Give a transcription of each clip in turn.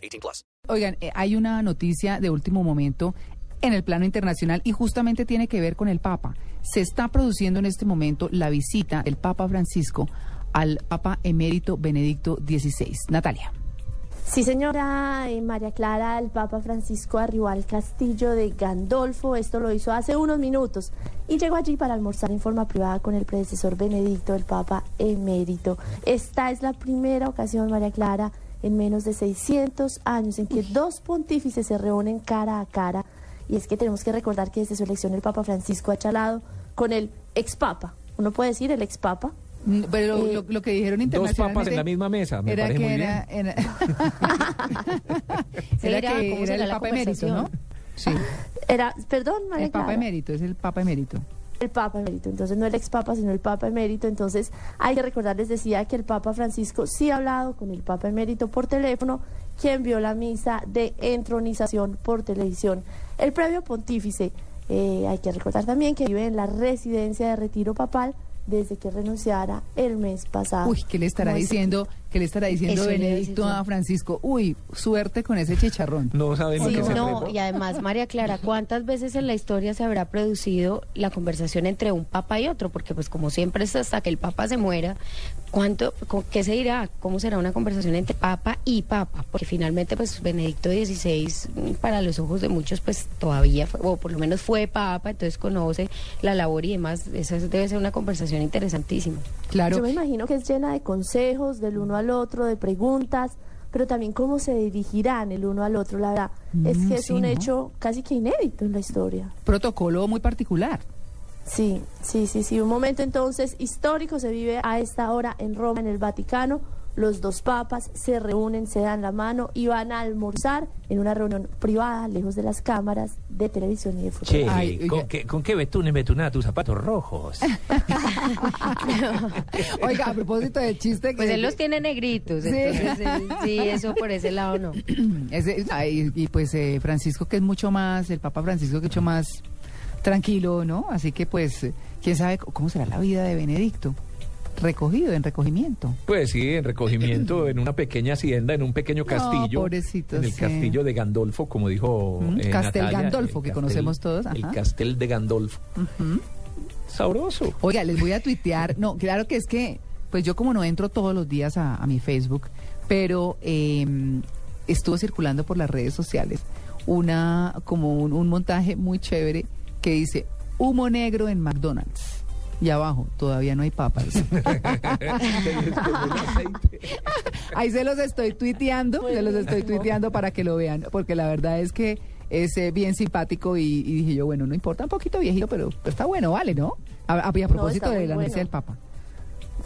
18 plus. Oigan, eh, hay una noticia de último momento en el plano internacional y justamente tiene que ver con el Papa. Se está produciendo en este momento la visita del Papa Francisco al Papa emérito Benedicto XVI. Natalia. Sí, señora eh, María Clara, el Papa Francisco arribó al castillo de Gandolfo, esto lo hizo hace unos minutos, y llegó allí para almorzar en forma privada con el predecesor Benedicto, el Papa emérito. Esta es la primera ocasión, María Clara, en menos de 600 años en que dos pontífices se reúnen cara a cara, y es que tenemos que recordar que desde su elección el Papa Francisco ha charlado con el ex Papa, uno puede decir el ex Papa, Mm, Pero Eh, lo, lo que dijeron Dos internacionalmente... papas en la misma mesa, me era parece que muy era, bien. era, Sí, era era, que ¿cómo era el Papa emérito, ¿no? Sí, era, perdón, María el Papa Clara. emérito, es el Papa emérito. El Papa emérito, entonces no el ex Papa, sino el Papa emérito. Entonces hay que recordar, les decía que el Papa Francisco sí ha hablado con el Papa emérito por teléfono, quien vio la misa de entronización por televisión. El previo pontífice, eh, hay que recordar también que vive en la residencia de retiro papal desde que renunciara el mes pasado. Uy, ¿qué le estará diciendo, qué le estará diciendo Eso Benedicto a Francisco? Uy, suerte con ese chicharrón. No sabemos Sí, qué se No, y además, María Clara, ¿cuántas veces en la historia se habrá producido la conversación entre un papa y otro? Porque pues como siempre es hasta que el papa se muera, ¿cuánto, ¿qué se dirá? ¿Cómo será una conversación entre papa y papa? Porque finalmente pues Benedicto XVI, mm, para los ojos de muchos, pues todavía, fue, o por lo menos fue papa, entonces conoce la labor y demás. Esa es- debe ser una conversación interesantísima. Claro. Yo me imagino que es llena de consejos del uno al otro, de preguntas, pero también cómo se dirigirán el uno al otro. La verdad es Mm, que es sí, un ¿no? hecho casi que inédito en la historia. Protocolo muy particular. Sí, sí, sí, sí. Un momento entonces histórico se vive a esta hora en Roma, en el Vaticano. Los dos papas se reúnen, se dan la mano y van a almorzar en una reunión privada, lejos de las cámaras de televisión y de fútbol. Che, Ay, oiga. ¿con, qué, ¿con qué betunes betunada tus zapatos rojos? Oiga, a propósito del chiste que... Pues él los tiene negritos, Sí. entonces él- sí, eso por ese lado no. Ese- ay, y pues eh, Francisco que es mucho más, el Papa Francisco que es mucho más tranquilo, ¿no? Así que pues, eh, quién sabe cómo será la vida de Benedicto. Recogido, en recogimiento. Pues sí, en recogimiento, en una pequeña hacienda, en un pequeño castillo. pobrecito, En el sí. castillo de Gandolfo, como dijo. Mm, eh, Castel Natalia, Gandolfo, que castel- conocemos todos, El castel de Gandolfo. Sabroso. Oiga, les voy a tuitear. No, claro que es que, pues yo como no entro todos los días a, a mi Facebook, pero eh, estuvo circulando por las redes sociales una como un, un montaje muy chévere que dice humo negro en McDonald's. Y abajo, todavía no hay papas. Ahí se los estoy tuiteando, se los estoy tuiteando para que lo vean, porque la verdad es que es eh, bien simpático y, y dije yo, bueno, no importa, un poquito viejito, pero, pero está bueno, vale, ¿no? A, a- y a propósito está de la bueno. noticia del Papa.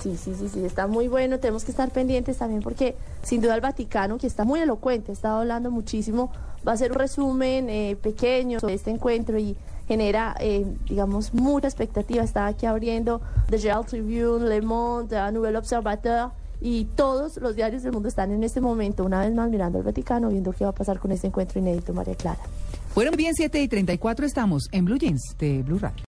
Sí, sí, sí, sí, está muy bueno. Tenemos que estar pendientes también porque sin duda el Vaticano, que está muy elocuente, ha estado hablando muchísimo, va a hacer un resumen eh, pequeño sobre este encuentro y genera, eh, digamos, mucha expectativa. Está aquí abriendo The Herald Tribune, Le Monde, The Nouvel Observateur y todos los diarios del mundo están en este momento, una vez más, mirando al Vaticano, viendo qué va a pasar con este encuentro inédito, María Clara. Bueno, bien, 7 y 34 estamos en Blue Jeans de Blue Radio.